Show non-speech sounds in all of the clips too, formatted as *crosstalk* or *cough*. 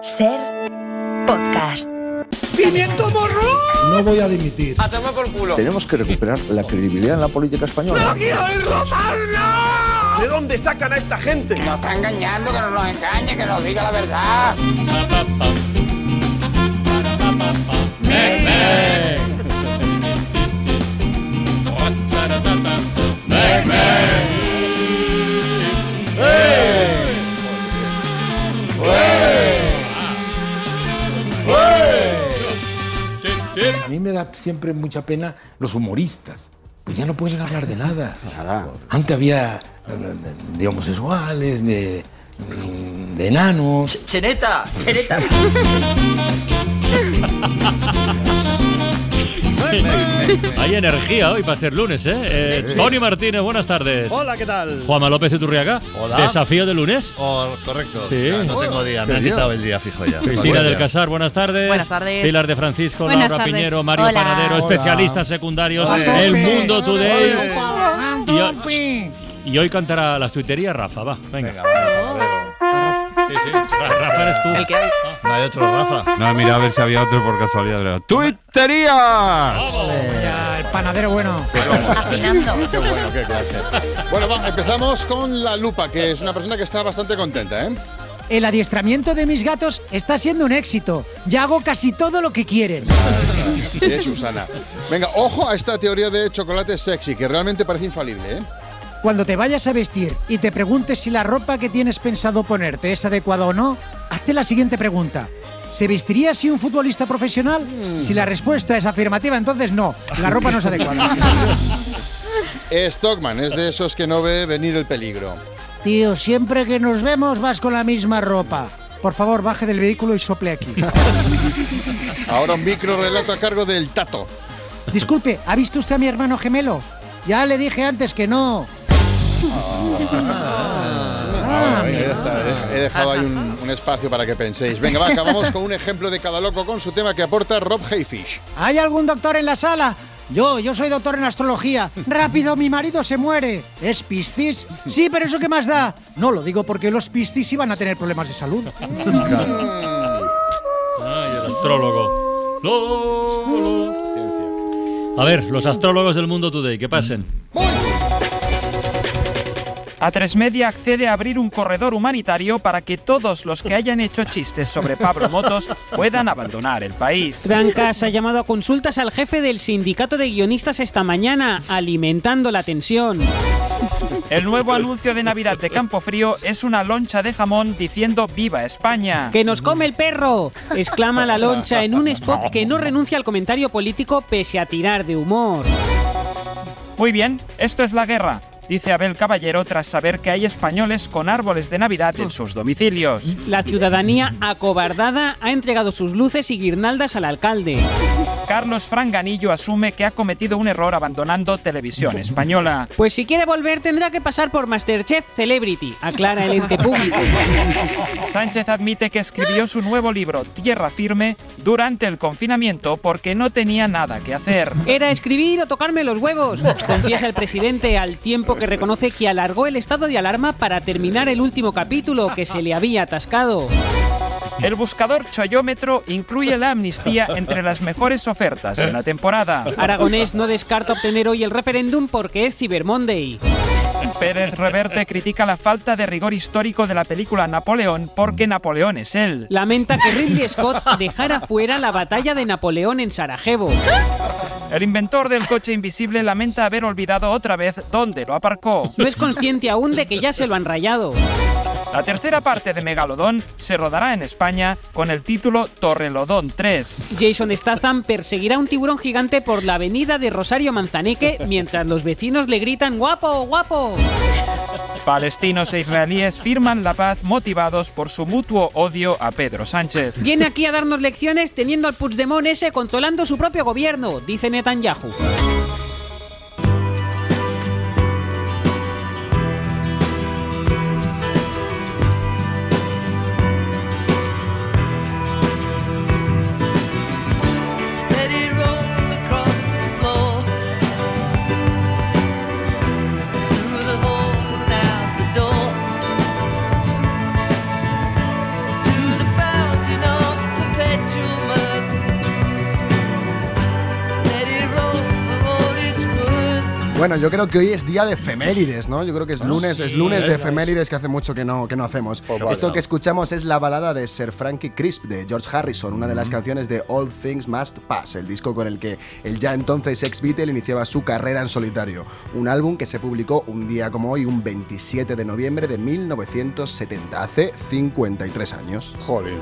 Ser podcast. ¡Pimiento morro! No voy a dimitir. ¡Hacemos por culo! Tenemos que recuperar la credibilidad en la política española. ¿De dónde sacan a esta gente? Nos está engañando, que no nos engañe, que nos diga la verdad. A mí me da siempre mucha pena los humoristas. Pues ya no pueden hablar de nada. Antes había de homosexuales, de, de enanos. Cheneta, cheneta. *laughs* *laughs* Hay energía hoy para ser lunes, ¿eh? Eh, Tony Martínez, buenas tardes. Hola, ¿qué tal? Juanma López de Turriaga. Hola. Desafío de lunes. Oh, correcto. Sí. Ya, no tengo día, me han quitado el día fijo ya. Cristina del. Casar, buenas tardes. Buenas tardes. Pilar de Francisco, Buenas Laura tardes. Piñero, Mario Hola. Panadero, Hola. especialistas secundarios, Hola. El Mundo Today. Y hoy, cantará las tuiterías Rafa, va, venga. Sí, sí. Ra- Rafa eres tú. El que hay. No hay otro Rafa. No, mira a ver si había otro por casualidad. ¡Tuiterías! Ya, el panadero bueno. Afinando. Qué bueno, qué clase. Bueno, va, empezamos con la lupa, que es una persona que está bastante contenta, ¿eh? El adiestramiento de mis gatos está siendo un éxito. Ya hago casi todo lo que quieren. Es Susana. Venga, ojo a esta teoría de chocolate sexy, que realmente parece infalible, ¿eh? Cuando te vayas a vestir y te preguntes si la ropa que tienes pensado ponerte es adecuada o no, hazte la siguiente pregunta. ¿Se vestiría así un futbolista profesional? Si la respuesta es afirmativa, entonces no, la ropa no es adecuada. *laughs* Stockman es de esos que no ve venir el peligro. Tío, siempre que nos vemos vas con la misma ropa. Por favor, baje del vehículo y sople aquí. *laughs* Ahora un micro relato a cargo del Tato. Disculpe, ¿ha visto usted a mi hermano gemelo? Ya le dije antes que no. Ah, venga, ya está. He- He dejado ahí un, *laughs* un espacio para que penséis. Venga, va, acabamos con un ejemplo de cada loco con su tema que aporta Rob Hayfish. ¿Hay algún doctor en la sala? Yo, yo soy doctor en astrología. Rápido, mi marido se muere. ¿Es Piscis? Sí, pero ¿eso qué más da? No, lo digo porque los Piscis iban a tener problemas de salud. *laughs* Ay, el astrólogo. Lo, lo. A ver, los astrólogos del Mundo Today, que pasen. A3 Media accede a abrir un corredor humanitario para que todos los que hayan hecho chistes sobre Pablo Motos puedan abandonar el país. Trancas ha llamado a consultas al jefe del sindicato de guionistas esta mañana, alimentando la tensión. El nuevo anuncio de Navidad de Campofrío es una loncha de jamón diciendo ¡Viva España! ¡Que nos come el perro! exclama la loncha en un spot que no renuncia al comentario político pese a tirar de humor. Muy bien, esto es la guerra, dice Abel Caballero tras saber que hay españoles con árboles de Navidad en sus domicilios. La ciudadanía acobardada ha entregado sus luces y guirnaldas al alcalde. Carlos Franganillo asume que ha cometido un error abandonando Televisión Española. Pues si quiere volver tendrá que pasar por Masterchef Celebrity, aclara el ente público. Sánchez admite que escribió su nuevo libro Tierra Firme durante el confinamiento porque no tenía nada que hacer. Era escribir o tocarme los huevos, confiesa el presidente al tiempo que reconoce que alargó el estado de alarma para terminar el último capítulo que se le había atascado. El buscador Choyómetro incluye la amnistía entre las mejores ofertas de la temporada. Aragonés no descarta obtener hoy el referéndum porque es Cyber Monday. Pérez Reverte critica la falta de rigor histórico de la película Napoleón porque Napoleón es él. Lamenta que Ridley Scott dejara fuera la batalla de Napoleón en Sarajevo. El inventor del coche invisible lamenta haber olvidado otra vez dónde lo aparcó. No es consciente aún de que ya se lo han rayado. La tercera parte de Megalodón se rodará en España con el título Torrelodón 3. Jason Statham perseguirá a un tiburón gigante por la avenida de Rosario Manzaneque mientras los vecinos le gritan ¡Guapo, guapo! Palestinos e israelíes firman la paz motivados por su mutuo odio a Pedro Sánchez. Viene aquí a darnos lecciones teniendo al Puigdemont ese controlando su propio gobierno, dice Netanyahu. Bueno, yo creo que hoy es día de efemérides, ¿no? Yo creo que es lunes, es lunes de efemérides que hace mucho que no, que no hacemos. Esto que escuchamos es la balada de Sir Frankie Crisp de George Harrison, una de las canciones de All Things Must Pass, el disco con el que el ya entonces ex Beatle iniciaba su carrera en solitario. Un álbum que se publicó un día como hoy, un 27 de noviembre de 1970, hace 53 años. Jolín.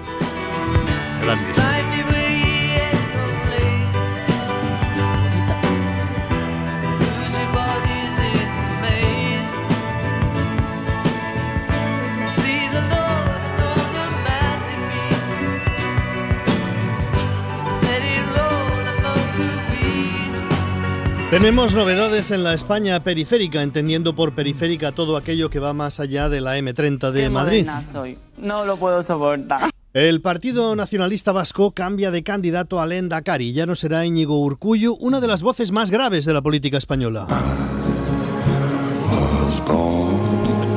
Tenemos novedades en la España periférica, entendiendo por periférica todo aquello que va más allá de la M30 de Qué Madrid. soy. No lo puedo soportar. El Partido Nacionalista Vasco cambia de candidato al Endacari. Ya no será Íñigo Urcullu, una de las voces más graves de la política española.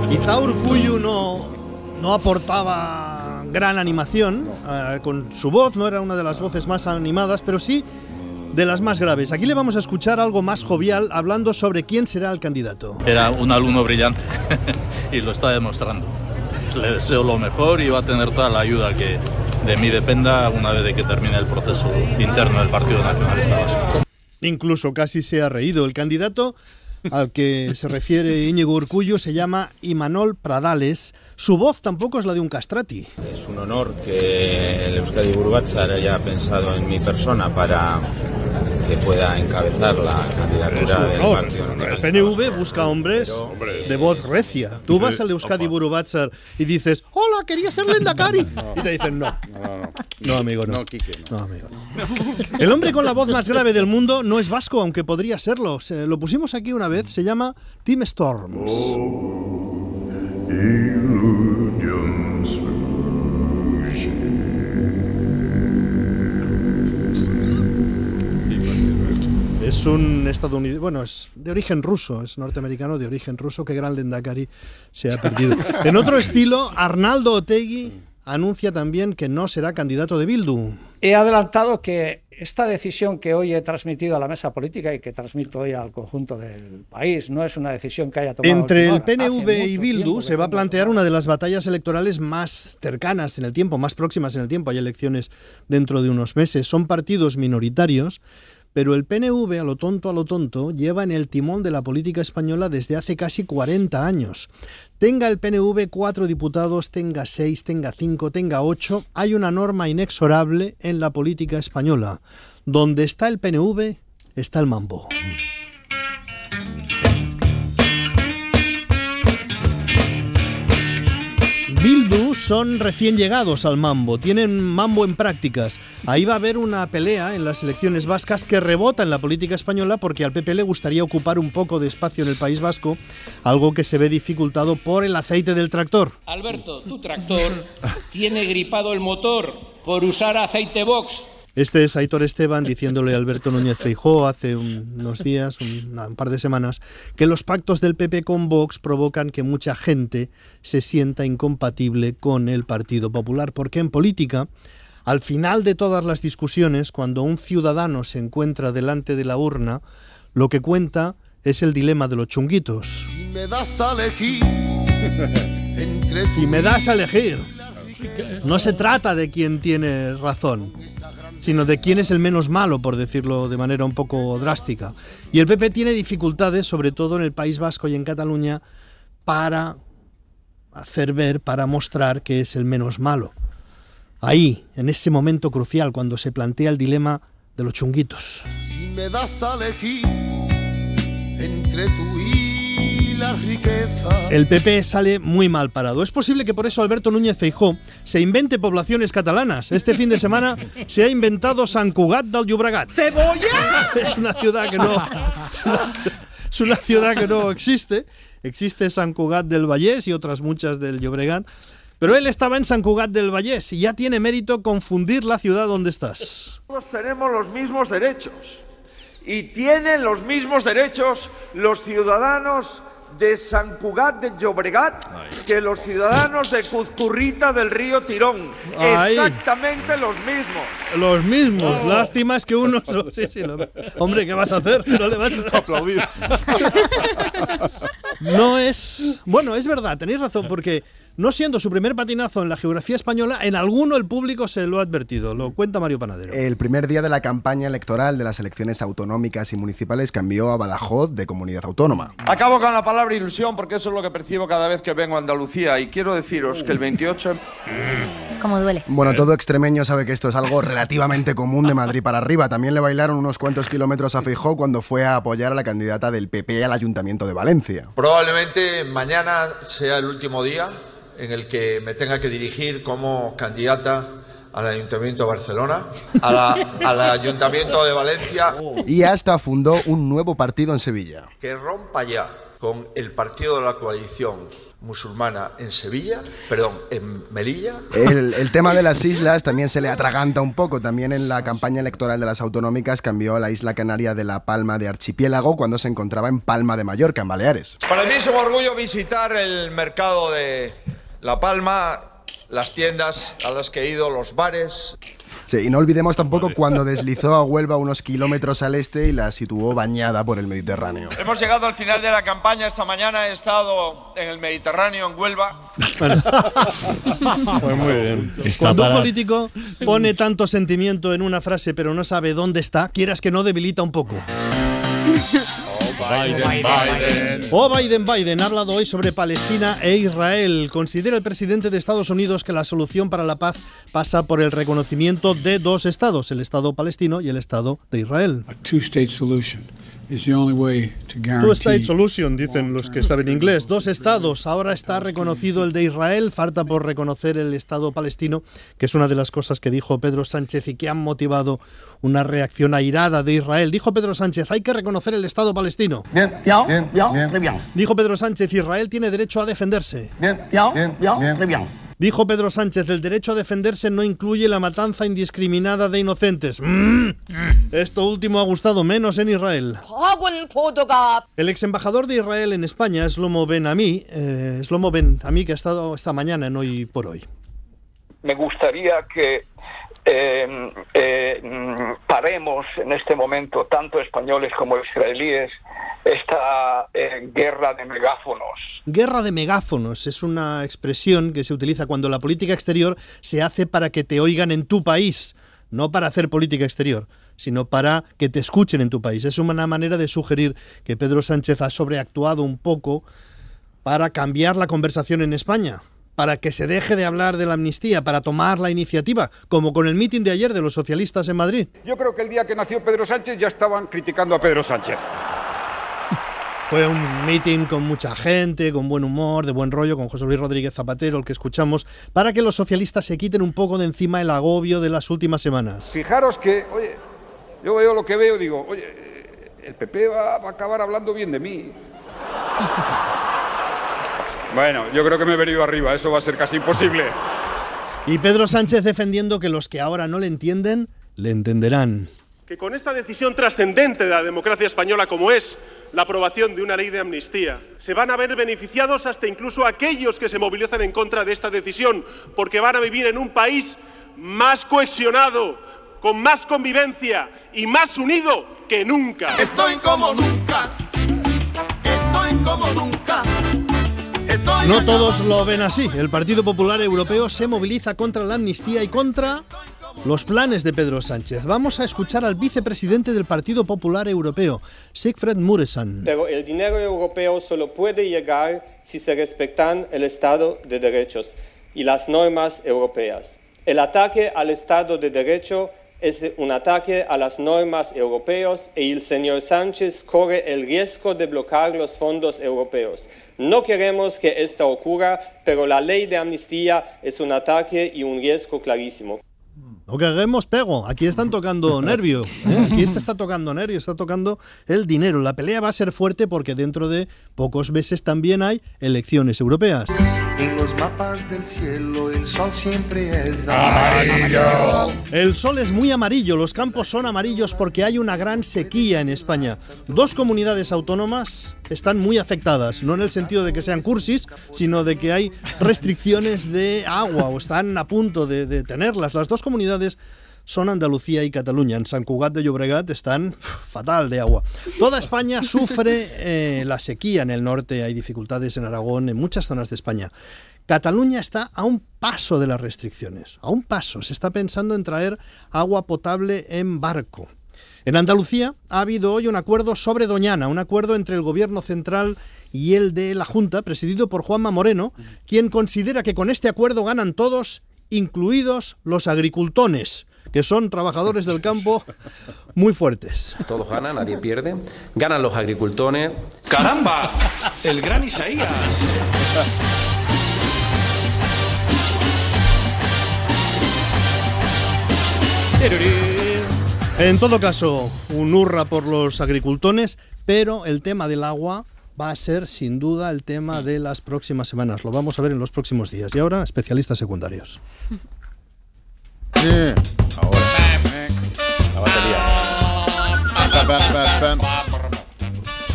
Quizá Urcullu no, no aportaba gran animación eh, con su voz, no era una de las voces más animadas, pero sí de las más graves. Aquí le vamos a escuchar algo más jovial hablando sobre quién será el candidato. Era un alumno brillante *laughs* y lo está demostrando. Le deseo lo mejor y va a tener toda la ayuda que de mí dependa una vez de que termine el proceso interno del Partido Nacionalista Vasco. Incluso casi se ha reído. El candidato al que se refiere Íñigo Urcullu se llama Imanol Pradales. Su voz tampoco es la de un castrati. Es un honor que el Euskadi Burbatzar haya pensado en mi persona para que pueda encabezar la candidatura del No, Partido el PNV busca hombres de voz recia. Tú vas al Euskadi Burubatzar y dices, hola, quería ser Lendakari. *laughs* Y te dicen, no. No, amigo, no. No, Quique, no. No, amigo, no. El hombre con la voz más grave del mundo no es vasco, aunque podría serlo. Se- lo pusimos aquí una vez, se llama Tim Storms. Es un estadounidense, bueno, es de origen ruso, es norteamericano de origen ruso, que gran Lendakari se ha perdido. *laughs* En otro estilo, Arnaldo Otegui anuncia también que no será candidato de Bildu. He adelantado que esta decisión que hoy he transmitido a la mesa política y que transmito hoy al conjunto del país no es una decisión que haya tomado. a Entre el. PNV y Bildu se va a plantear una de las batallas electorales más cercanas en el tiempo, más próximas en el tiempo. Hay elecciones dentro de unos meses. Son partidos minoritarios, pero el PNV, a lo tonto, a lo tonto, lleva en el timón de la política española desde hace casi 40 años. Tenga el PNV cuatro diputados, tenga seis, tenga cinco, tenga ocho, hay una norma inexorable en la política española. Donde está el PNV, está el mambo. Son recién llegados al mambo, tienen mambo en prácticas. Ahí va a haber una pelea en las elecciones vascas que rebota en la política española porque al PP le gustaría ocupar un poco de espacio en el País Vasco, algo que se ve dificultado por el aceite del tractor. Alberto, tu tractor tiene gripado el motor por usar aceite box. Este es Aitor Esteban diciéndole a Alberto Núñez Feijó hace un- unos días, un, un par de semanas, que los pactos del PP con Vox provocan que mucha gente se sienta incompatible con el Partido Popular, porque en política, al final de todas las discusiones, cuando un ciudadano se encuentra delante de la urna, lo que cuenta es el dilema de los chunguitos. Si me das a elegir *laughs* entre Si me das a elegir, no se trata de quién tiene razón, sino de quién es el menos malo, por decirlo de manera un poco drástica. Y el PP tiene dificultades, sobre todo en el País Vasco y en Cataluña, para hacer ver, para mostrar que es el menos malo. Ahí, en ese momento crucial, cuando se plantea el dilema de los chunguitos. Si me das a elegir entre tú y la riqueza. El PP sale muy mal parado. Es posible que por eso Alberto Núñez Feijó se invente poblaciones catalanas. Este fin de semana se ha inventado Sant Cugat del Llobregat. ¡Cebolla! *laughs* Es una ciudad que no *laughs* es una ciudad que no existe. Existe Sant Cugat del Vallès y otras muchas del Llobregat. Pero él estaba en Sant Cugat del Vallès y ya tiene mérito confundir la ciudad donde estás. Todos tenemos los mismos derechos. Y tienen los mismos derechos los ciudadanos de San Cugat de Llobregat que los ciudadanos de Cuzcurrita del río Tirón. Ay. Exactamente los mismos. Los mismos. Lástima es que uno. *laughs* Sí, sí, lo- Hombre, ¿qué vas a hacer? No le vas a aplaudir. *laughs* No es. Bueno, es verdad, tenéis razón, porque no siendo su primer patinazo en la geografía española, en alguno el público se lo ha advertido. Lo cuenta Mario Panadero. El primer día de la campaña electoral de las elecciones autonómicas y municipales cambió a Badajoz de comunidad autónoma. Acabo con la palabra ilusión porque eso es lo que percibo cada vez que vengo a Andalucía y quiero deciros que el 28... *laughs* ¿Cómo duele? Bueno, todo extremeño sabe que esto es algo relativamente común de Madrid para arriba. También le bailaron unos cuantos kilómetros a Feijóo cuando fue a apoyar a la candidata del PP al Ayuntamiento de Valencia. Probablemente mañana sea el último día en el que me tenga que dirigir como candidata al Ayuntamiento de Barcelona, a la- al Ayuntamiento de Valencia, Y hasta fundó un nuevo partido en Sevilla. que rompa ya con el partido de la coalición musulmana en Sevilla, perdón, en Melilla. El, el tema de las islas también se le atraganta un poco. También en la campaña electoral de las autonómicas cambió a la isla canaria de La Palma de Archipiélago cuando se encontraba en Palma de Mallorca, en Baleares. Para mí es un orgullo visitar el mercado de La Palma, las tiendas a las que he ido, los bares. Sí, y no olvidemos tampoco cuando *laughs* deslizó a Huelva unos kilómetros al este y la situó bañada por el Mediterráneo. Hemos llegado al final de la campaña. Esta mañana he estado en el Mediterráneo, en Huelva. *laughs* Pues muy bien. Está Cuando para- un político pone tanto sentimiento en una frase pero no sabe dónde está, quieras que no debilita un poco. *laughs* Biden, Biden. Oh, Biden, Biden ha hablado hoy sobre Palestina e Israel. Considera el presidente de Estados Unidos que la solución para la paz pasa por el reconocimiento de dos estados, el Estado palestino y el Estado de Israel. Two-state solution is the only way to guarantee Two State Solution, dicen los que saben inglés. Dos estados. Ahora está reconocido el de Israel. Falta por reconocer el Estado palestino, que es una de las cosas que dijo Pedro Sánchez y que han motivado una reacción airada de Israel. Dijo Pedro Sánchez, hay que reconocer el Estado palestino. Bien, bien, bien. Dijo Pedro Sánchez, Israel tiene derecho a defenderse. Bien, bien, bien. Dijo Pedro Sánchez, el derecho a defenderse no incluye la matanza indiscriminada de inocentes. Mm. Esto último ha gustado menos en Israel. El ex embajador de Israel en España, Slomo Ben Ami, eh, Shlomo Ben Ami, que ha estado esta mañana en Hoy por Hoy. me gustaría que eh, eh, mm, paremos en este momento, tanto españoles como israelíes, esta eh, guerra de megáfonos. Guerra de megáfonos es una expresión que se utiliza cuando la política exterior se hace para que te oigan en tu país, no para hacer política exterior, sino para que te escuchen en tu país. Es una manera de sugerir que Pedro Sánchez ha sobreactuado un poco para cambiar la conversación en España, para que se deje de hablar de la amnistía, para tomar la iniciativa, como con el mitin de ayer de los socialistas en Madrid. Yo creo que el día que nació Pedro Sánchez ya estaban criticando a Pedro Sánchez. Fue un meeting con mucha gente, con buen humor, de buen rollo, con José Luis Rodríguez Zapatero, el que escuchamos, para que los socialistas se quiten un poco de encima el agobio de las últimas semanas. Fijaros que, oye, yo veo lo que veo digo, oye, el PP va, va a acabar hablando bien de mí. Bueno, yo creo que me he venido arriba, eso va a ser casi imposible. Y Pedro Sánchez defendiendo que los que ahora no le entienden, le entenderán. que con esta decisión trascendente de la democracia española como es la aprobación de una ley de amnistía, se van a ver beneficiados hasta incluso aquellos que se movilizan en contra de esta decisión, porque van a vivir en un país más cohesionado, con más convivencia y más unido que nunca. Estoy como nunca. Estoy como nunca. No todos lo ven así. El Partido Popular Europeo se moviliza contra la amnistía y contra los planes de Pedro Sánchez. Vamos a escuchar al vicepresidente del Partido Popular Europeo, Sigfred Muresan. Pero el dinero europeo solo puede llegar si se respetan el Estado de Derechos y las normas europeas. El ataque al Estado de Derecho es un ataque a las normas europeas y el señor Sánchez corre el riesgo de bloquear los fondos europeos. No queremos que esto ocurra, pero la ley de amnistía es un ataque y un riesgo clarísimo. No caguemos pego. Aquí están tocando *laughs* nervio. ¿eh? Aquí se está tocando nervio, está tocando el dinero. La pelea va a ser fuerte porque dentro de pocos meses también hay elecciones europeas. En los mapas del cielo el sol siempre es Amarillo. El sol es muy amarillo, los campos son amarillos porque hay una gran sequía en España. Dos comunidades autónomas están muy afectadas, no en el sentido de que sean cursis, sino de que hay restricciones de agua o están a punto de, de tenerlas. Las dos comunidades son Andalucía y Cataluña. En San Cugat de Llobregat están fatal de agua. Toda España sufre eh, la sequía en el norte, hay dificultades en Aragón, en muchas zonas de España. Cataluña está a un paso de las restricciones, a un paso. Se está pensando en traer agua potable en barco. En Andalucía ha habido hoy un acuerdo sobre Doñana, un acuerdo entre el gobierno central y el de la Junta, presidido por Juanma Moreno, quien considera que con este acuerdo ganan todos, incluidos los agricultones que son trabajadores del campo muy fuertes. Todos ganan, nadie pierde. Ganan los agricultores. ¡Caramba! El gran Isaías. En todo caso, un hurra por los agricultores, pero el tema del agua va a ser sin duda el tema de las próximas semanas. Lo vamos a ver en los próximos días. Y ahora, especialistas secundarios. Ahora. La batería.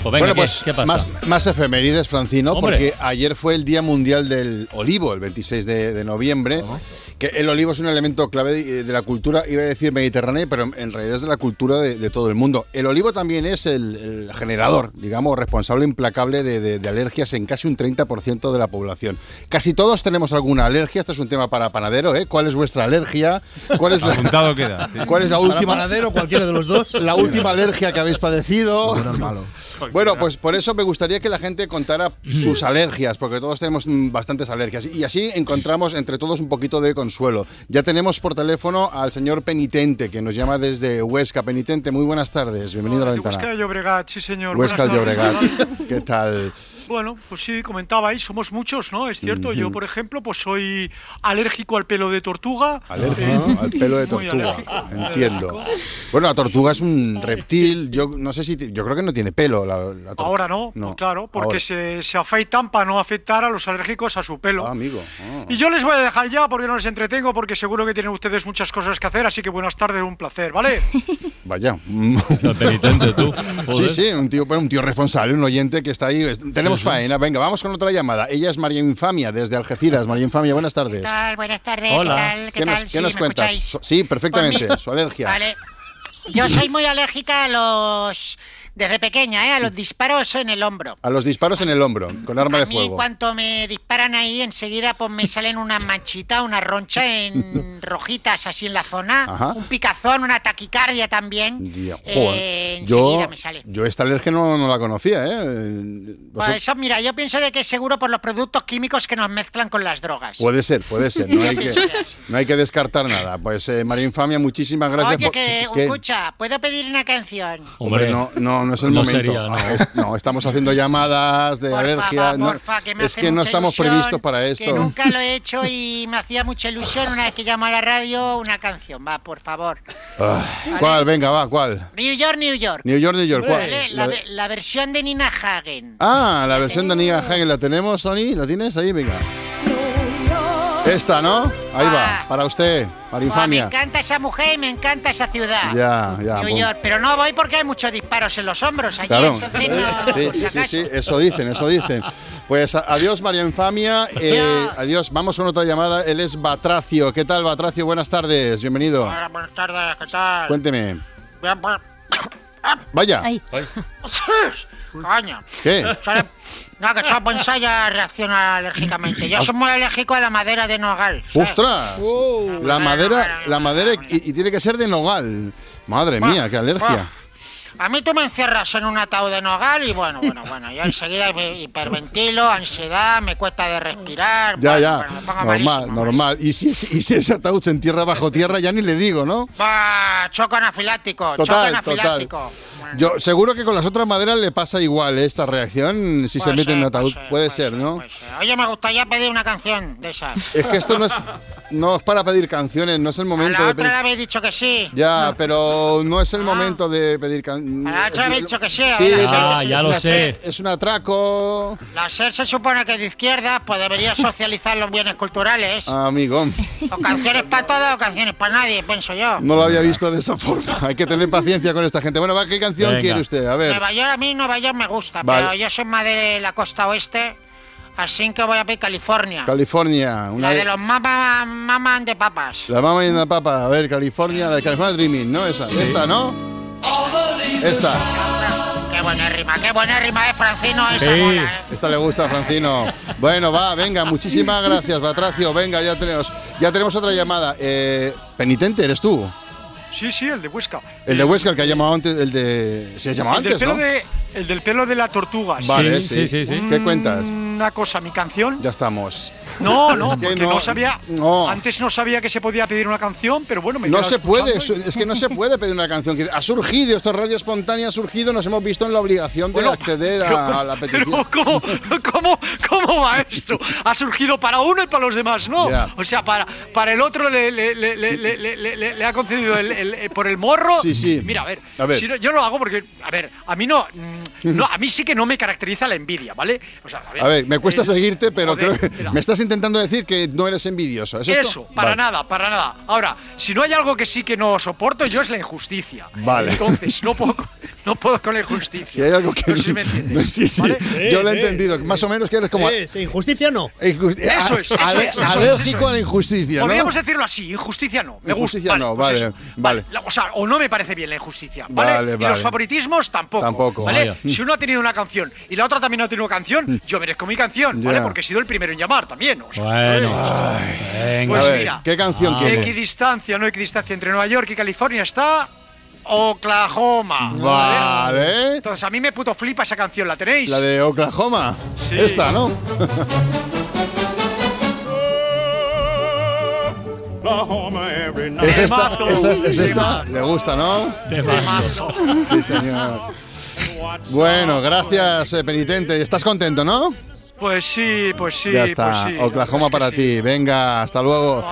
Pues venga, bueno, ¿qué- pues qué pasa? Más, más efemérides, Francino, Hombre. porque ayer fue el Día Mundial del Olivo, el 26 de, de noviembre. Que el olivo es un elemento clave de, de la cultura, iba a decir mediterránea, pero en realidad es de la cultura de, de todo el mundo. El olivo también es el, el generador, digamos, responsable implacable de, de- de alergias en casi un 30% de la población. Casi todos tenemos alguna alergia, este es un tema para panadero, ¿eh? ¿Cuál es vuestra alergia? ¿Cuál es la, *laughs* queda, sí. ¿Cuál es la Para última? panadero, cualquiera de los dos. La última alergia que habéis padecido. Malo. Bueno, pues por eso me gustaría que la gente contara sus alergias, porque todos tenemos mm, bastantes alergias. Y así encontramos entre todos un poquito de consuelo. Ya tenemos por teléfono al señor Penitente, que nos llama desde Huesca. Penitente, muy buenas tardes. Bienvenido a la Huesca ventana. de Llobregat, sí señor. Huesca tardes, Llobregat. *laughs* ¿Qué tal? Bueno, pues sí, comentabais, somos muchos, ¿no? Es cierto, yo por ejemplo, pues soy alérgico al pelo de tortuga. Alérgico Eh, al pelo de tortuga. alérgico, Entiendo. Bueno, la tortuga es un reptil. Yo no sé si. Yo creo que no tiene pelo. La. Ahora no, pues claro, porque se, se afeitan para no afectar a los alérgicos a su pelo. Ah, amigo. Ah. Y yo les voy a dejar ya porque no les entretengo, porque seguro que tienen ustedes muchas cosas que hacer, así que buenas tardes, un placer, ¿vale? *laughs* Vaya. penitente tú. Sí, Joder. sí, un tío, un tío responsable, un oyente que está ahí. Es- Tenemos faena. Venga, vamos con otra llamada. Ella es María Infamia, desde Algeciras. María Infamia, buenas tardes. ¿Qué tal? Buenas tardes. Hola. ¿Qué tal? ¿Qué, ¿Qué nos, tal? qué Sí, nos ¿me cuentas? escucháis? Sí, perfectamente. Pues Su alergia. Vale. Yo soy muy alérgica a los... Desde pequeña, ¿eh? A los disparos en el hombro. A los disparos en el hombro, con arma de A mí fuego. cuando me disparan ahí, enseguida pues me salen una manchita, una roncha en *laughs* rojitas así en la zona, Ajá. un picazón, una taquicardia también. Eh, joder. enseguida yo, me sale. yo esta alergia no, no la conocía, ¿eh? Pues Vosot- eso, mira, yo pienso de que es seguro por los productos químicos que nos mezclan con las drogas. Puede ser, puede ser. No *laughs* hay, que, no hay descartar nada. Pues eh, María Infamia, muchísimas gracias. Oye, por- que, escucha, ¿puedo pedir una canción? Hombre, no, no, no es el no momento. sería, no. Es- no, estamos haciendo llamadas de Porfa, alergia. va, no, porfa, que me es que no estamos ilusión, previstos para Que esto. nunca lo he *laughs* hecho y me hacía mucha ilusión una vez que llamo a la radio una canción. Va, por favor. Ah, ¿Cuál? Venga, va, ¿cuál? New York, New York. New York, New York, ¿cuál? Vale, La, La la versión de Nina Hagen. Ah, la versión de Nia Hagen la tenemos, Sony. ¿La tienes ahí? Venga. Esta, ¿no? Ahí va, para usted, María Buah, me Infamia. encanta esa mujer y me encanta esa ciudad. Ya, ya. New York, pero no voy porque hay muchos disparos en los hombros allí, Claro. no, Sí, sí, sí, eso dicen, eso dicen. Pues adiós, María Infamia. eh, adiós, vamos con otra llamada. Él es Batracio. ¿Qué tal, Batracio? Buenas tardes, bienvenido. Hola, buenas tardes, ¿qué tal? Cuénteme. Bien, pues- Vaya. *laughs* ¿Qué? No, que solo pensar ya reacciona alérgicamente. Yo soy muy alérgico a la madera de nogal. ¿sabes? ¡Ostras! La madera, la madera y, y tiene que ser de nogal. Madre mía, qué alergia. A mí tú me encierras en un ataúd de nogal y bueno, bueno, bueno, yo enseguida hiper- hiperventilo, ansiedad, me cuesta de respirar. Ya, bueno, ya. bueno, me pongo normal, normal. Y si, y si ese ataúd se entierra bajo tierra, ya ni le digo, ¿no? Bah, choco anafiláctico, choco Total, anafiláctico. Yo seguro que con las otras maderas le pasa igual ¿eh? esta reacción si se Puede mete en un ser, ataúd. puede ser, Puede ser, ¿no? Oye, me gustaría pedir una canción de esas. Es que esto no es no es para pedir canciones, no es el A momento la de otra le habéis dicho que sí. Ya, pero no es el momento de pedir A canciones. la otra habéis dicho que sí. a Sí, Ah, ya sí, lo sé. Es un atraco, La SER se supone que es de izquierda, pues debería *laughs* socializar los bienes culturales. amigo. O canciones para todos o canciones para nadie, pienso yo. No lo había visto de esa forma. *laughs* Hay que tener paciencia con esta gente. Bueno, va, ¿qué canción Venga. quiere usted? A ver. Nueva York, a mí Nueva York me gusta, Vale. pero yo soy más de la costa oeste, así que voy a pedir California. California. Una La de los mamas maman de papas. La mama y la papa. A ver, California, la de California Dreaming, ¿no? Esa. Esta, ¿no? Esta. Qué buena rima, qué buena rima es Francino esa Sí, mola, ¿eh? esta le gusta a Francino. Bueno, va, venga, muchísimas gracias, Batracio. Venga, ya tenemos, ya tenemos otra llamada. Eh, penitente, ¿eres tú? Sí, sí, el de Huesca. El de Huesca, el que ha llamado antes, el de. Se ha llamado el, del antes, pelo ¿no? de, el del pelo de la tortuga. Vale, sí. ¿Qué cuentas? Una cosa, mi canción. Ya estamos. No, no, *laughs* Es que porque no, sabía. no. Antes no sabía que se podía pedir una canción, pero bueno, me No se puede, y- es que no se puede pedir una canción. Ha surgido, esto es radio espontánea, ha surgido, nos hemos visto en la obligación de acceder a, *laughs* a la petición. Pero ¿cómo, cómo, ¿cómo va esto? Ha surgido para uno y para los demás, ¿no? O sea, para, para el otro le, le- le- le- le- le- le- le- le ha concedido el, el- eh, por el morro. Sí, sí. Mira, a ver, A ver. si no- yo lo hago porque, a ver, a mí no, mm, no, a mí sí que no me caracteriza la envidia, ¿vale? O sea, A ver, me cuesta eh, seguirte, pero joder, creo que me estás intentando decir que no eres envidioso. ¿Es esto? Eso, para Vale. nada, para nada. Ahora, si no hay algo que sí que no soporto, yo es la injusticia. Vale. Entonces, no puedo, *laughs* no puedo con la injusticia. Si hay algo que. No sé si me *laughs* entiendes. sí, sí, ¿Vale? yo lo he entendido. Más o menos que eres como. Sí, injusticia no. Injusti- Eso es, eso es, eso es, alérgico eso a la injusticia, ¿no? Podríamos decirlo así, injusticia no. Me Injusticia gusta. no, pues vale, vale. O sea, o no me parece bien la injusticia, ¿vale? Vale, y los favoritismos tampoco. Tampoco. ¿vale? Vaya. Si uno ha tenido una canción y la otra también ha tenido una canción, yo merezco mi canción, ¿vale? Porque he sido el primero en llamar también. O sea, Bueno. Pues mira, ¿qué canción Ah. quieres? equidistancia, no equidistancia entre Nueva York y California está Oklahoma. Vale. Entonces a mí me puto flipa esa canción, ¿la tenéis? La de Oklahoma. Sí. Esta, ¿no? ¿Es esta? ¿Es, es- es esta? ¿Le gusta, no? Temazo. Sí, señor. Bueno, gracias, eh, penitente. ¿Estás contento, no? Pues sí, pues sí. ya está. pues sí. Oklahoma para ti. Venga, hasta luego.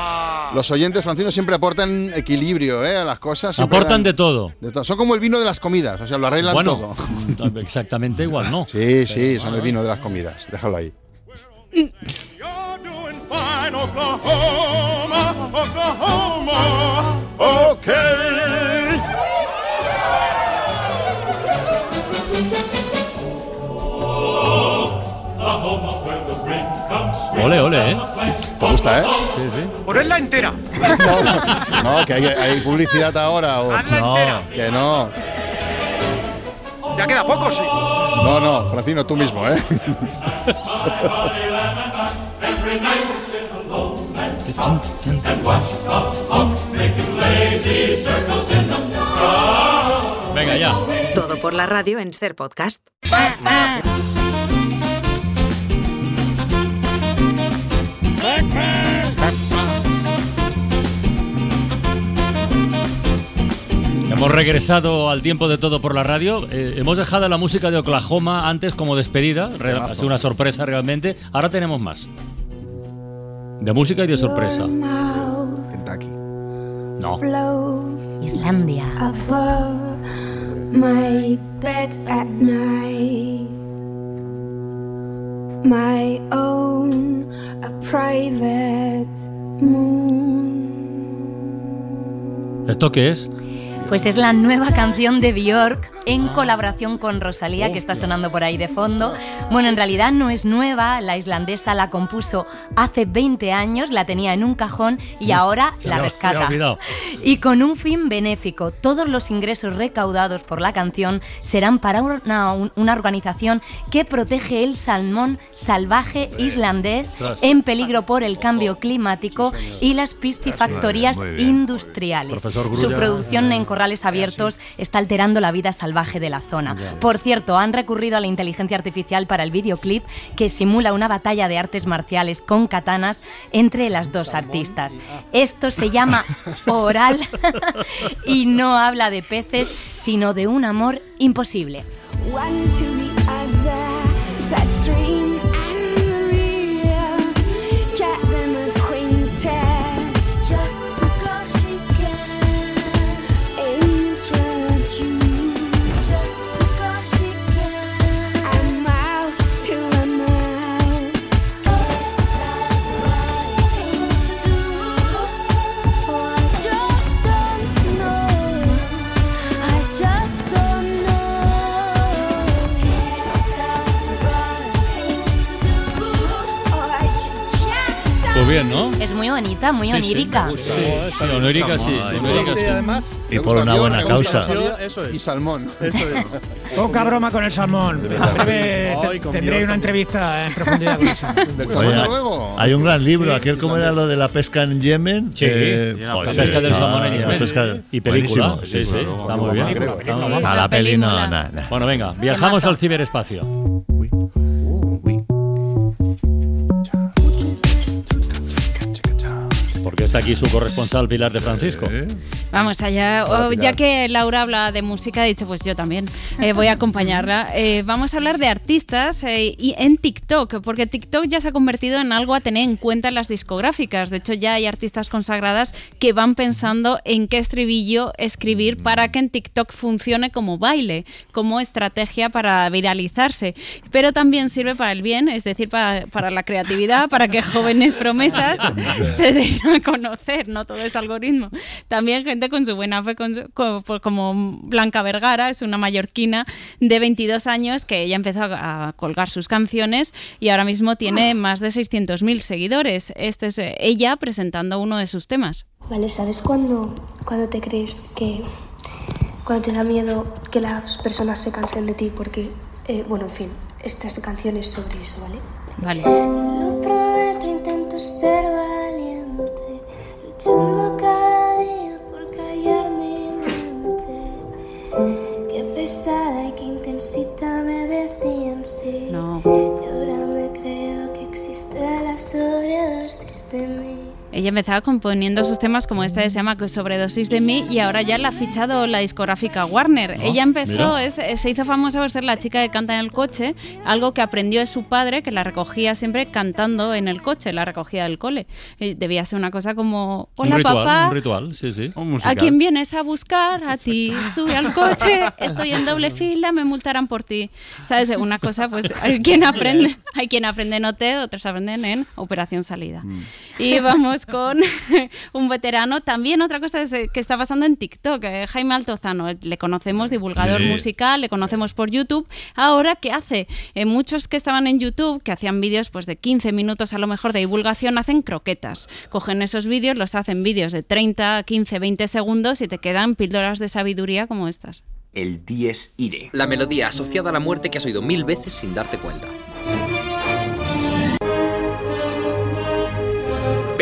Los oyentes francinos siempre aportan equilibrio ¿eh? a las cosas. Aportan dan- de todo. de todo. Son como el vino de las comidas, o sea, lo arreglan Bueno, todo. *laughs* exactamente igual, ¿no? Sí, sí, son el vino de las comidas. Déjalo ahí. Ole, ole, ¿eh? ¿Te gusta, eh? Sí, sí. Ponedla entera. No, *laughs* no, que hay, hay publicidad ahora. o- Hazla no, entera. que no. Ya queda poco, sí. No, no, Francino, tú mismo, ¿eh? Venga, ya. Todo por la radio en Ser Podcast. Hemos regresado al tiempo de todo por la radio. Eh, hemos dejado la música de Oklahoma antes como despedida. Re- ha sido una sorpresa realmente. Ahora tenemos más. De música y de sorpresa. Kentucky. No. Islandia. My own, a private moon. ¿Esto qué es? Pues es la nueva canción de Björk en colaboración con Rosalía, que está sonando por ahí de fondo. Bueno, en realidad no es nueva, la islandesa la compuso hace 20 años, la tenía en un cajón y ahora Se la me rescata. me. Y con un fin benéfico, todos los ingresos recaudados por la canción serán para una, un- una organización que protege el salmón salvaje islandés en peligro por el cambio climático y las piscifactorías industriales. Su producción en corrales abiertos está alterando la vida salvaje de la zona. Por cierto, han recurrido a la inteligencia artificial para el videoclip que simula una batalla de artes marciales con katanas entre las dos artistas. Esto se llama *laughs* oral *laughs* y no habla de peces, sino de un amor imposible. One bien, ¿no? Es muy bonita, muy onírica. Sí, onírica sí. onírica sí. además. Y por una buena causa. Eso es. Y salmón. Eso es. Poca broma con el salmón. Tendré una entrevista en profundidad con *laughs* hay un gran libro, aquel como era lo de la pesca en Yemen. Sí, eh, la pesca del salmón en Yemen. Y película, sí, sí, está muy bien. más. Está muy bien. A la peli no, nada. Bueno, venga, viajamos al ciberespacio. Está aquí su corresponsal Pilar de Francisco. Vamos allá. Oh, ya que Laura habla de música, he dicho, pues yo también eh, voy a acompañarla. *laughs* Eh, vamos a hablar de artistas eh, y en TikTok, porque TikTok ya se ha convertido en algo a tener en cuenta en las discográficas. De hecho, ya hay artistas consagradas que van pensando en qué estribillo escribir para que en TikTok funcione como baile, como estrategia para viralizarse. Pero también sirve para el bien, es decir, para, para la creatividad, para que *laughs* jóvenes promesas *laughs* se den a conocer, no todo es algoritmo. También gente con su buena fe, con su- por- como Blanca Vergara, es una mallorquina de 22 años que ella empezó a, a colgar sus canciones y ahora mismo tiene más de 600.000 seguidores. Este es eh, ella presentando uno de sus temas. Vale, ¿sabes cuando, cuando te crees que... cuando te da miedo que las personas se cansen de ti? Porque, eh, bueno, en fin, esta canción es sobre eso, ¿vale? Vale. Lo prometo, intento ser valiente, luchando cada día por callar mi mente. Qué pesada y qué intensita me decían sí. No. Y ahora me creo que existe la sobredosis de mí. Ella empezaba componiendo sus temas como este que se llama Sobredosis de mí y ahora ya la ha fichado la discográfica Warner. Ah, Ella empezó, es- eh, se hizo famosa por ser la chica que canta en el coche, algo que aprendió de su padre que la recogía siempre cantando en el coche, la recogía del cole. Y debía ser una cosa como, un hola ritual, papá, un ritual, sí, sí. ¿A quién vienes a buscar? A ti. Sube al coche, estoy en doble *laughs* fila, me multarán por ti. ¿Sabes? Una cosa, pues, hay quien aprende, hay quien aprende en OT, otros aprenden en Operación Salida. Y vamos *laughs* con *laughs* un veterano. También otra cosa es, eh, que está pasando en TikTok. eh, Jaime Altozano, eh, le conocemos, divulgador Sí. musical, le conocemos por YouTube. Ahora, ¿qué hace? Eh, muchos que estaban en YouTube, que hacían vídeos pues, de 15 minutos a lo mejor de divulgación, hacen croquetas. Cogen esos vídeos, los hacen vídeos de 30, 15, 20 segundos y te quedan píldoras de sabiduría como estas. El Dies Irae. La melodía asociada a la muerte que has oído mil veces sin darte cuenta.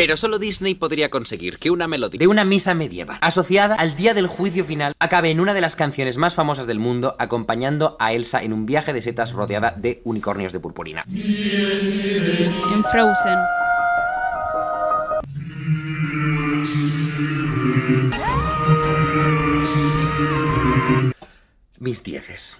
Pero solo Disney podría conseguir que una melodía de una misa medieval asociada al día del juicio final acabe en una de las canciones más famosas del mundo acompañando a Elsa en un viaje de setas rodeada de unicornios de purpurina. En Frozen. Mis dieces.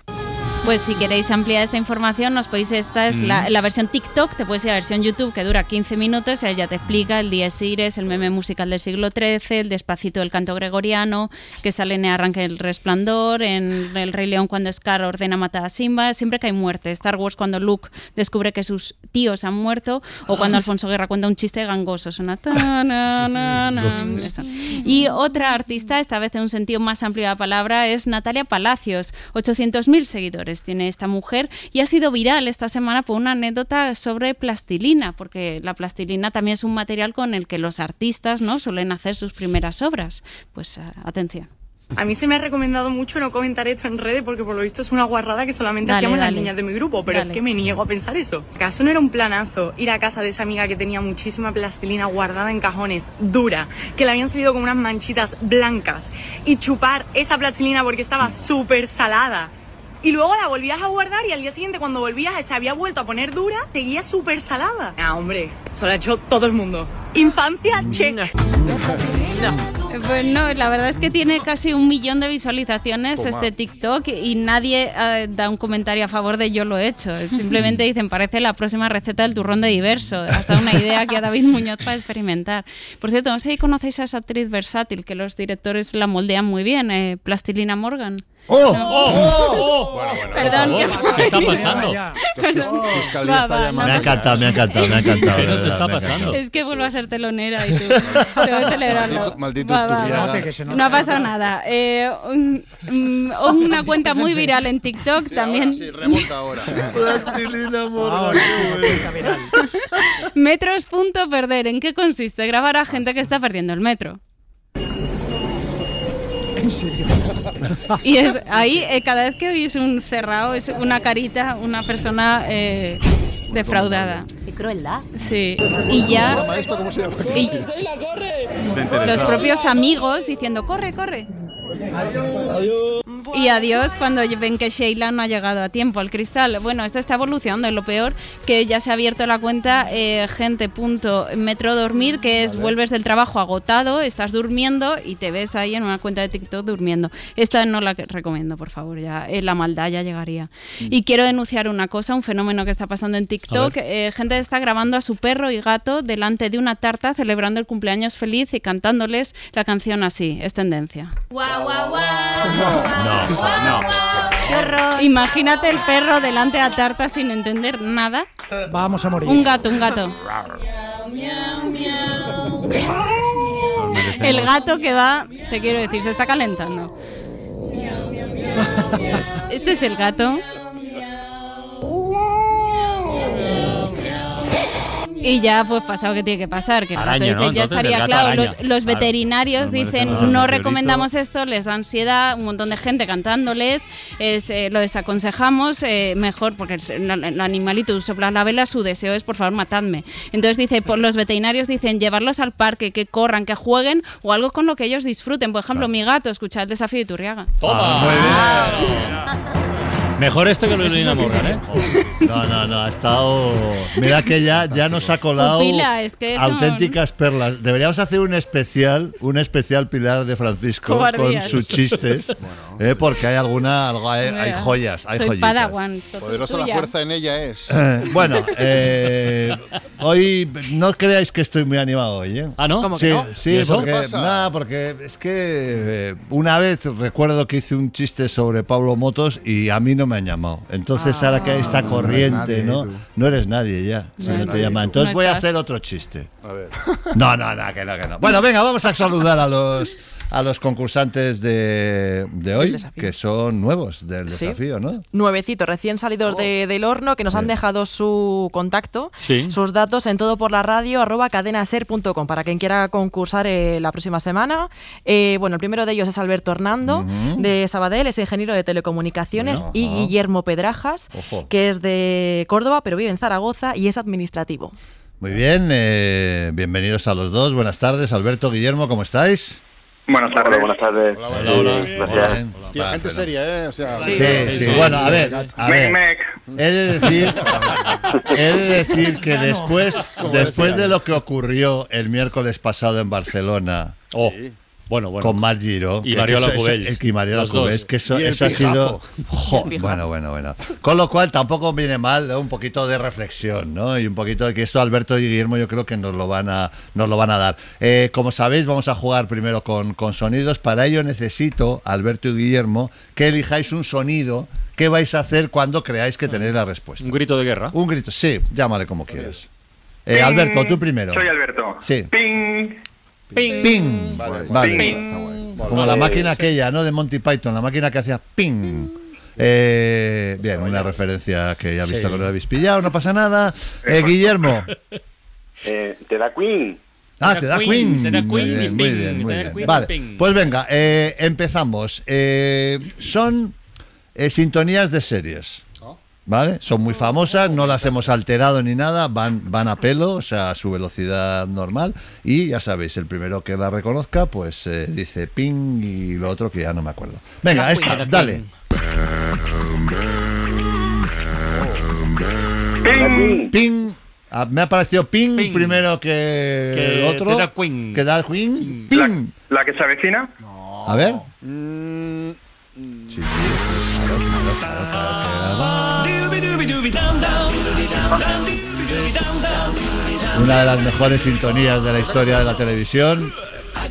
Pues si queréis ampliar esta información, nos podéis, esta es la, la versión TikTok, te puedes ir a la versión YouTube que dura 15 minutos, él ya te explica el Dies Irae, el meme musical del siglo XIII, el despacito del canto gregoriano, que sale en Arranque el Resplandor, en El Rey León cuando Scar ordena matar a Simba, siempre que hay muerte, Star Wars cuando Luke descubre que sus tíos han muerto, o cuando *laughs* Alfonso Guerra cuenta un chiste gangoso, suena ta, na, na, na, *laughs* eso. Y otra artista, esta vez en un sentido más amplio de la palabra, es Natalia Palacios, 800.000 seguidores tiene esta mujer y ha sido viral esta semana por una anécdota sobre plastilina, porque la plastilina también es un material con el que los artistas no suelen hacer sus primeras obras. Pues eh, atención. A mí se me ha recomendado mucho no comentar esto en redes porque por lo visto es una guarrada que solamente hacíamos las niñas de mi grupo, pero es que me niego a pensar eso. ¿Acaso no era un planazo ir a casa de esa amiga que tenía muchísima plastilina guardada en cajones, dura, que le habían salido como unas manchitas blancas y chupar esa plastilina porque estaba súper salada? Y luego la volvías a guardar y al día siguiente cuando volvías se había vuelto a poner dura, seguía súper salada. Ah, hombre, eso lo ha hecho todo el mundo. Infancia, check. Eh, Pues no, la verdad es que tiene casi un millón de visualizaciones Toma. este TikTok y nadie eh, da un comentario a favor de yo lo he hecho. *laughs* Simplemente dicen, parece la próxima receta del turrón de diverso. Hasta una idea que a *laughs* David Muñoz para experimentar. Por cierto, no sé si conocéis a esa actriz versátil que los directores la moldean muy bien, eh, Plastilina Morgan. ¡Oh! ¡Oh! Perdón, por ¿qué favor, ¿qué está pasando? Perdón. Fiscalía Va, está va, llamando. Me ha encantado, me ha encantado, me ha encantado. ¿Qué nos está pasando? Es que vuelvo a ser telonera y tú. *laughs* Te voy a celebrarlo. Maldito- maldito Va. No ha pasado nada. Eh, un- mm, una *laughs* cuenta muy viral en TikTok también. Sí, remonta ahora. *laughs* Ahora sí, cuenta viral. Metros punto perder. ¿En qué consiste? Grabar a gente que está perdiendo el metro. En *laughs* serio. Y es ahí, eh, cada vez que oís un cerrado, es una carita, una persona eh, defraudada. Qué crueldad. Sí. Y ya. ¿Esto cómo se llama? y los propios amigos diciendo, corre, corre. Y adiós cuando ven que Sheila no ha llegado a tiempo al cristal. Bueno, esto está evolucionando y lo peor que ya se ha abierto la cuenta eh, gente.metrodormir, que es vuelves del trabajo agotado, estás durmiendo y te ves ahí en una cuenta de TikTok durmiendo. Esta no la que- recomiendo, por favor, ya eh, la maldad ya llegaría. Y quiero denunciar una cosa, un fenómeno que está pasando en TikTok. Eh, gente está grabando a su perro y gato delante de una tarta celebrando el cumpleaños feliz y cantándoles la canción así. Es tendencia. No, no. ¡Qué horror! Imagínate el perro delante de la tarta sin entender nada. Vamos a morir. Un gato, un gato. El gato que va, te quiero decir, se está calentando. Este es el gato. Y ya pues pasado que tiene que pasar, que Araña, dice, ¿no? ya Entonces, estaría claro. Los, veterinarios dicen, no recomendamos esto, les da ansiedad, un montón de gente cantándoles, es, eh, lo desaconsejamos, eh, mejor, porque el, el- el animalito tú soplas la vela, su deseo es, por favor, matadme. Entonces dice, por, los veterinarios dicen, llevarlos al parque, que corran, que jueguen, o algo con lo que ellos disfruten. Por ejemplo, mi gato, escuchar el desafío de Turriaga. ¡Toma! *laughs* Mejor esto que lo de Lina Morgan, ¿eh? No, no, no, ha estado. Mira que ya, ya nos ha colado Pupila, es que son- auténticas perlas. Deberíamos hacer un especial, un especial Pilar de Francisco Cobardías. con sus chistes, ¿eh? porque hay alguna, algo, hay, hay joyas, hay Soy joyitas. Padawan. to- Poderosa la tuya. fuerza en ella es. Eh, bueno, eh, hoy no creáis que estoy muy animado hoy, ¿eh? Ah, ¿no? ¿Cómo que Sí, no? sí, ¿Y eso? porque, ¿Qué pasa? nada, porque es que eh, una vez recuerdo que hice un chiste sobre Pablo Motos y a mí no me han llamado. Entonces ahora que hay esta Ah, no eres corriente, nadie, ¿no? tú. No eres nadie ya, si No te llaman. Entonces voy a hacer otro chiste. A ver. *laughs* No, no, no, que no, que no. Bueno, venga, vamos a saludar a los a los concursantes de, de hoy, que son nuevos del Sí. desafío, ¿no? Nuevecitos, recién salidos de- del horno, que nos han dejado su contacto, Sí. sus datos en todo por la radio, arroba cadenaser.com, para quien quiera concursar eh, la próxima semana. Eh, bueno, el primero de ellos es Alberto Hernando, de Sabadell, es ingeniero de telecomunicaciones, Bueno, y. Guillermo Pedrajas, Ojo. que es de Córdoba, pero vive en Zaragoza y es administrativo. Muy bien, eh, bienvenidos a los dos. Buenas tardes, Alberto, Guillermo, ¿cómo estáis? Buenas tardes. buenas tardes. Hola, hola. Gracias. Tío, gente seria, ¿eh? O sea, Sí, sí, bueno, a ver, a ver. He de decir, he de decir que *laughs* después, *laughs* después de lo que ocurrió el miércoles pasado en Barcelona, Oh, bueno, bueno. con Mar Giro Y Mariola Cubells. y Mariola. Cubells, que eso, eso ha sido *laughs* jo, bueno, bueno, bueno. Con lo cual tampoco viene mal ¿no? un poquito de reflexión, ¿no? Y un poquito de que esto Alberto y Guillermo yo creo que nos lo van a nos lo van a dar. Eh, como sabéis, vamos a jugar primero con, con sonidos. Para ello necesito, Alberto y Guillermo, que elijáis un sonido que vais a hacer cuando creáis que tenéis la respuesta. Un grito de guerra. Un grito, sí, llámale como quieras. Eh, Alberto, tú primero. Soy Alberto. Sí. Ping. Ping. Ping. Vale, Vale. Ping. Como la máquina aquella, ¿no? De Monty Python, la máquina que hacía ping. Eh, bien, una referencia que ya he visto Sí. que lo habéis pillado, no pasa nada. Eh, Guillermo. *laughs* Eh, te da Queen. Ah, te da Queen. Te da Muy Queen bien, muy ping, bien, te muy da bien. Queen y Vale, ping. pues venga, eh, empezamos. Eh, son eh, sintonías de series. ¿Vale? Son muy famosas, no las hemos alterado ni nada, van, van a pelo, o sea, a su velocidad normal. Y ya sabéis, el primero que la reconozca, pues eh, dice ping y lo otro que ya no me acuerdo. Venga, esta, dale. Ping. Ping. Ah, me ha parecido ping, primero que, Que el otro. te da Queen. Que da Queen. Ping. ¿La que se avecina? A ver. Mm, Una de las mejores sintonías de la historia de la televisión.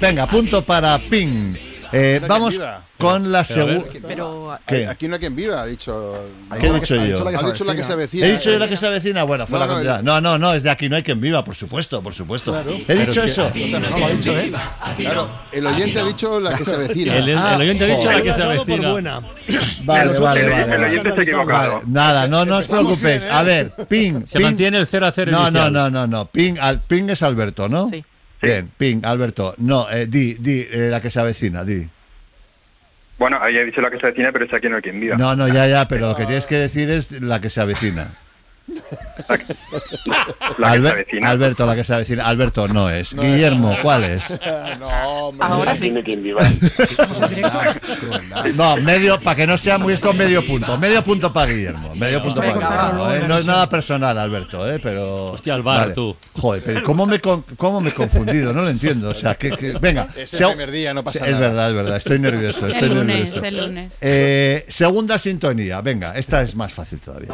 Venga, punto para Ping. Eh, vamos con la a segunda. Pero ¿Qué? Aquí no hay quien viva, ha dicho. ¿Qué he dicho yo? Ha dicho la que se avecina. He dicho yo la que se avecina. Bueno, fue No, la cantidad. No, no, no, es de aquí no hay quien viva, por supuesto, por supuesto. Claro. He dicho eso. ¿eh? Claro, el oyente ha dicho la que se avecina. El- el oyente ha dicho la que se avecina. Vale, El- vale, vale. el vale. oyente se ha equivocado. Vale, Nada, no, no os preocupéis. bien, ¿eh? A ver, ping. Se mantiene el 0 a 0 No, no, no, no, no. Ping, al, ping es Alberto, ¿no? Sí. Bien, ping, Alberto. No, eh, di, di, eh, la que se avecina, di. Bueno, había dicho la que se avecina, pero es aquí no hay quien viva. No, no, ya, ya, pero lo que tienes que decir es la que se avecina. La que se Alber- avecina. Alberto, la que se avecina. Alberto no es. Guillermo, ¿cuál es? *laughs* no, hombre. Ahora no medio, para que no sea muy esto, medio punto. Medio punto para Guillermo. Medio punto para Guillermo. ¿eh? No es nada personal, Alberto, ¿eh? pero. Hostia, al bar, tú. Joder, pero ¿cómo me, con- cómo me he confundido? No lo entiendo. O sea, que. que- venga. Es el primer día, no pasa es nada. verdad, es verdad. Estoy nervioso. Estoy El lunes, nervioso. el lunes. Eh, segunda sintonía. Venga, esta es más fácil todavía.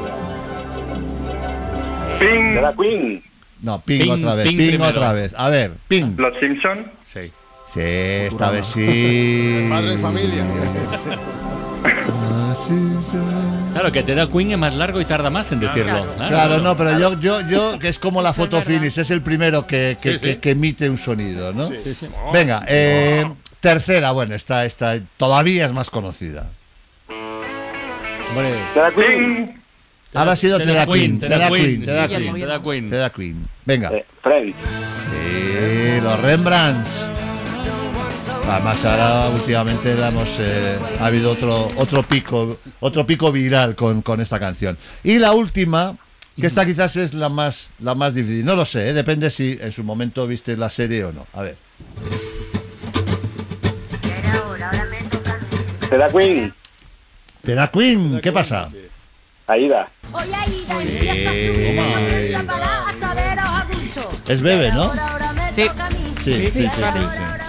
Ping. De la Queen. No, ping, Ping, otra vez. ping otra vez. A ver, ping. Los Simpson. Sí. Sí, esta vez sí. *laughs* Padre de familia. Claro, que te da Queen es más largo y tarda más en decirlo. Claro, no, pero yo, yo, yo, que es como la foto finish, es el primero que, que, Sí, sí. que- que emite un sonido, ¿no? Sí, sí. Venga, eh, tercera, bueno, esta, esta todavía es más conocida. Hombre. Queen. Ahora ha sido Te Te da da Queen, te Te da da Queen, Te da sí, Queen. te da Queen. Te da Queen. Venga. Eh, Friends. Sí, los Rembrandts. Además ahora últimamente la hemos, eh, ha habido otro, otro pico, otro pico viral con, con esta canción. Y la última, que esta quizás es la más, la más difícil. No lo sé, eh, depende si en su momento viste la serie o no. A ver. De la Queen. Te da Queen, ¿qué pasa? Aida. Es Bebe, ¿no? Sí. Sí, sí, sí, sí, sí. sí.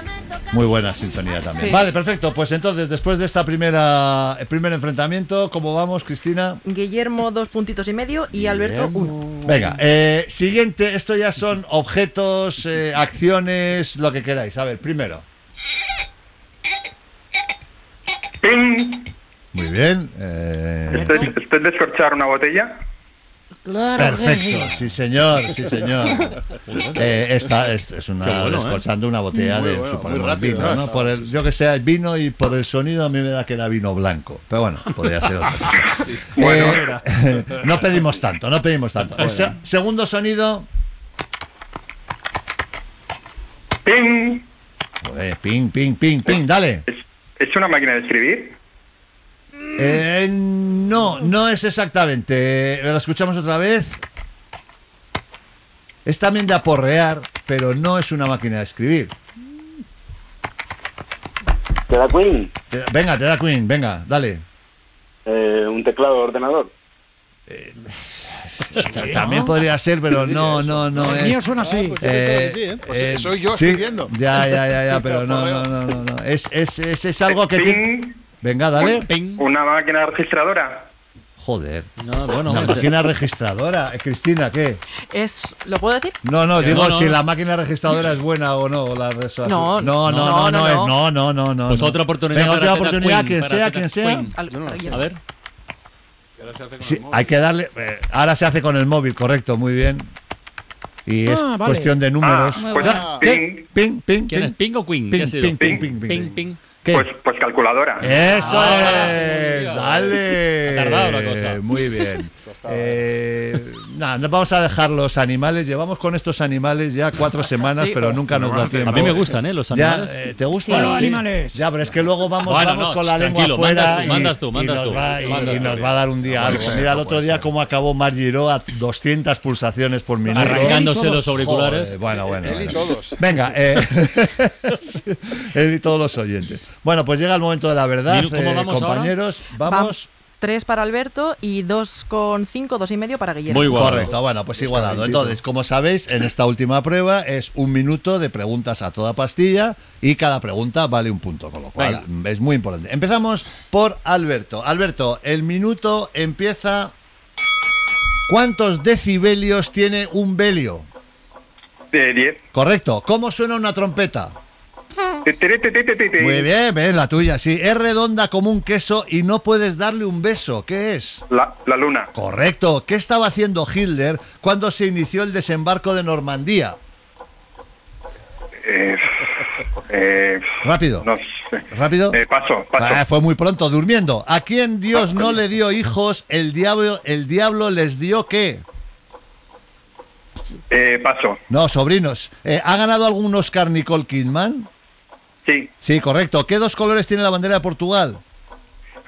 Muy buena sintonía también. Sí. Vale, perfecto. Pues entonces, después de esta primera, el primer enfrentamiento, ¿cómo vamos, Cristina? Guillermo dos puntitos y medio y Alberto uno. Venga, eh, siguiente, esto ya son objetos, eh, acciones, lo que queráis. A ver, primero. Muy bien. eh, ¿Esto es, esto es descorchar una botella? perfecto, sí señor, sí señor. *laughs* Eh, esta es, es una bueno, ¿eh? descorchando una botella Muy de bueno, suponemos, muy rápido, vino, ¿eh? ¿no? Por el, yo que sé, vino y por el sonido a mí me da que era vino blanco. Pero bueno, podría ser otra cosa. *laughs* Bueno. Eh, *laughs* no pedimos tanto, no pedimos tanto. El se- segundo sonido. Ping. Joder, ping, ping, ping, ping, dale. ¿Es, es una máquina de escribir? Eh, no, no es exactamente. ¿Lo escuchamos otra vez? Es también de aporrear, pero no es una máquina de escribir. De la Queen. Te- venga, te da Queen, venga, dale. Eh, un teclado de ordenador. *laughs* También podría ser, pero no, *laughs* no, no El es. mío suena así. pues sí, ¿eh? Pues soy yo escribiendo. Ya, ya, ya, ya, *laughs* pero no, no, no, no, no. Es, es, es, es algo que tiene. Ping. Venga, dale. Ping. Una máquina registradora. Joder. No, bueno, Una ese- máquina registradora. Eh, Cristina, ¿qué? Es, ¿Lo puedo decir? No, no, digo no, no. si la máquina registradora es buena o no. o La No, no, no, no, no, no, no, es- no. no, no. Pues otra oportunidad Venga, para otra oportunidad, Queen, quien sea, quien sea. A ver. Sí, hay que darle. eh, ahora se hace con el móvil, correcto, muy bien. Y es Ah, vale. cuestión de números. Ah, pues. ¿Qué? Ping, ping, ¿Quién es? ping. ¿Ping o Queen? Ping, ping, ping, Ping, ping, Ping, ping. ping. ¿Qué? Pues, pues calculadora. Eso sí, es, dale. Ha tardado la cosa. Muy bien. *laughs* Eh, nada, no vamos a dejar los animales. Llevamos con estos animales ya cuatro *laughs* semanas, Sí. pero nunca nos da tiempo. A mí me gustan, ¿eh? Los Ya, animales. eh, ¿Te gustan? Los Sí. animales. Ya, pero es que luego vamos, Bueno, vamos no, con la lengua afuera mandas tú, y, mandas tú, y mandas nos tú, va, y- mandas y tú. nos va a dar un día No algo. ser, Mira el no otro día ser. cómo acabó Margiro a 200 pulsaciones por minuto. Arrancándose los auriculares. Joder, bueno, bueno. Él y todos. Venga, eh, *laughs* él y todos los oyentes. Bueno, pues llega el momento de la verdad, Minu, ¿cómo eh, vamos ahora? compañeros. Vamos. Tres para Alberto y dos con cinco, dos y medio para Guillermo. Muy igualado. Correcto, bueno, pues igualado. Entonces, como sabéis, en esta última prueba es un minuto de preguntas a toda pastilla y cada pregunta vale un punto, con lo cual es muy importante. Empezamos por Alberto. Alberto, el minuto empieza. ¿Cuántos decibelios tiene un velio? De 10. Correcto. ¿Cómo suena una trompeta? Muy bien, ves la tuya, sí. Es redonda como un queso y no puedes darle un beso. ¿Qué es? La, la luna. Correcto. ¿Qué estaba haciendo Hitler cuando se inició el desembarco de Normandía? Eh, eh, Rápido. no sé. ¿Rápido? Eh, paso, paso. Ah, fue muy pronto, durmiendo. ¿A quién Dios no le dio *coughs* hijos? El diablo, el diablo les dio qué? Eh, paso. No, sobrinos. ¿Ha ganado algún Oscar Nicole Kidman? Sí. Sí, correcto. ¿Qué dos colores tiene la bandera de Portugal?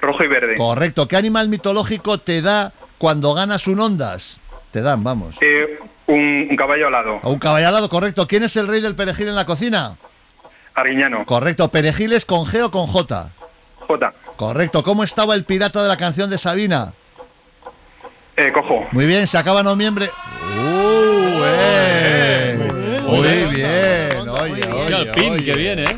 Rojo y verde. Correcto. ¿Qué animal mitológico te da cuando ganas un ondas? Te dan, vamos. Eh, un, un caballo alado. Un caballo alado, correcto. ¿Quién es el rey del perejil en la cocina? Arguiñano. Correcto. ¿Perejiles con G o con J? J. Correcto. ¿Cómo estaba el pirata de la canción de Sabina? Eh, cojo. Muy bien, se acaba noviembre. ¡Uh, eh! Muy bien. Oye, el oye, pin oye. que viene, ¿eh?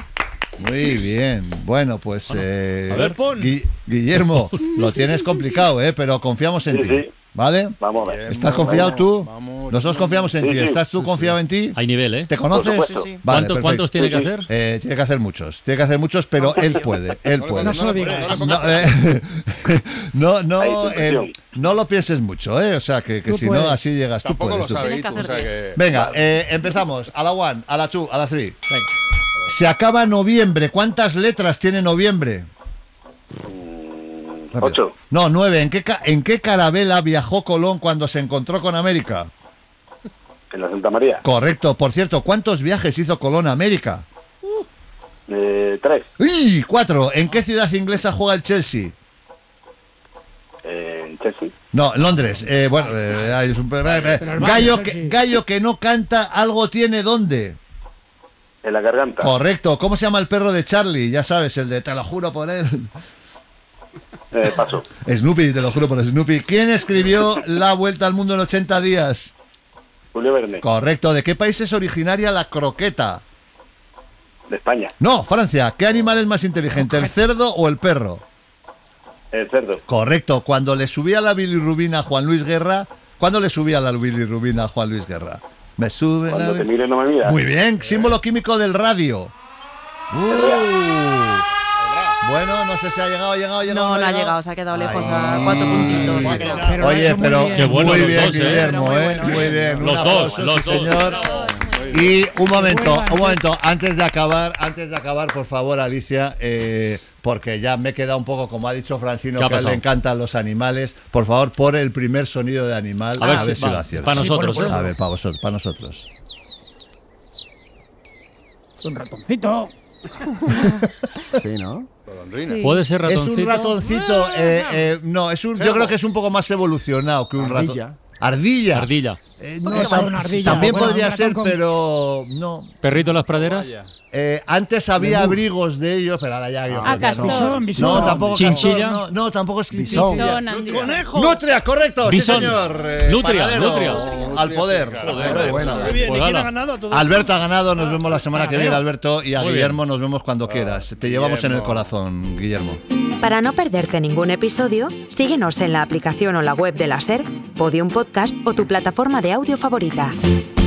Muy bien. Bueno, pues eh, a ver, pon. Gui- Guillermo, lo tienes complicado, ¿eh? Pero confiamos en Sí, ti. sí. ¿Vale? Vamos a ver. ¿Estás confiado Vamos, tú? Nosotros confiamos en Sí, ti. ¿Estás tú confiado en ti? Hay nivel, ¿eh? ¿Te conoces? Vale, ¿Cuántos- cuántos tiene que hacer? Eh, tiene que hacer muchos. Tiene que hacer muchos, pero él puede. Él puede. No se lo digas. No, eh, no, *laughs* no, eh, no lo pienses mucho, ¿eh? O sea, que, que Tú si no, puedes. así llegas. Tú Tampoco puedes. lo tú sabe puedes. tú, o sea que... Venga, eh, empezamos. A la one, a la two, a la three. Se acaba noviembre. ¿Cuántas letras tiene noviembre? Rápido. Ocho. No, nueve. ¿En qué, ca- ¿En qué carabela viajó Colón cuando se encontró con América? En la Santa María. Correcto. Por cierto, ¿cuántos viajes hizo Colón a América? Eh, tres. ¡Uy! Cuatro. ¿En qué ciudad inglesa juega el Chelsea? Eh, en Chelsea. No, en Londres. Eh, bueno, eh, hay un- gallo, que, gallo que no canta, algo tiene dónde. En la garganta. Correcto. ¿Cómo se llama el perro de Charlie? Ya sabes, el de te lo juro por él. Eh, paso. Snoopy, te lo juro por Snoopy. ¿Quién escribió La Vuelta al Mundo en 80 días? Julio Verne. Correcto. ¿De qué país es originaria la croqueta? De España. No, Francia. ¿Qué animal es más inteligente, el cerdo o el perro? El cerdo. Correcto. Cuando le subía la bilirrubina a Juan Luis Guerra, ¿cuándo le subía la bilirrubina a Juan Luis Guerra? Me sube la Cuando te bil- mire no me mira. Muy bien, símbolo químico del radio. Uh. Bueno, no sé si ha llegado, ha llegado, ha llegado. No, no ha llegado, se ha quedado lejos a cuatro puntitos. Oye, pero bien. Qué bueno muy los bien, dos, ¿eh? Guillermo, ¿eh? bueno. Muy bien. Los dos, los dos. señor. Y un momento, un momento, antes de acabar, antes de acabar, por favor, Alicia, eh, porque ya me he quedado un poco, como ha dicho Francino, ¿Qué ha que a él le encantan los animales. Por favor, por el primer sonido de animal, A a ver si- si va, lo aciertas. para nosotros, ponlo, ¿eh? A ver, para vosotros, para nosotros. Un ratoncito. *laughs* Sí, ¿no? Sí. ¿Puede ser Es ratoncito? un ratoncito, eh, eh, no, es un, yo creo que es un poco más evolucionado que un ratón. Ardilla. Ardilla. Eh, una ardilla, También bueno, podría ser, con- pero no. ¿Perrito en las praderas? Eh, antes había abrigos de ellos, pero ahora ya. Ah, no. Bisón, bisón. No, tampoco Chinchilla. No, no, tampoco es Bisón. andi- Nutria, correcto, Bisón. sí señor. Eh, Nutria, nutria. Al poder. Joder, bueno. Muy bien, ¿y quién ala. ha ganado todo Alberto ha ganado, nos vemos la semana que viene. Alberto, y a Muy bien. Guillermo nos vemos cuando quieras. Te llevamos en el corazón, Guillermo. Para no perderte ningún episodio, síguenos en la aplicación o la web de la SER, Podium O tu plataforma de audio favorita.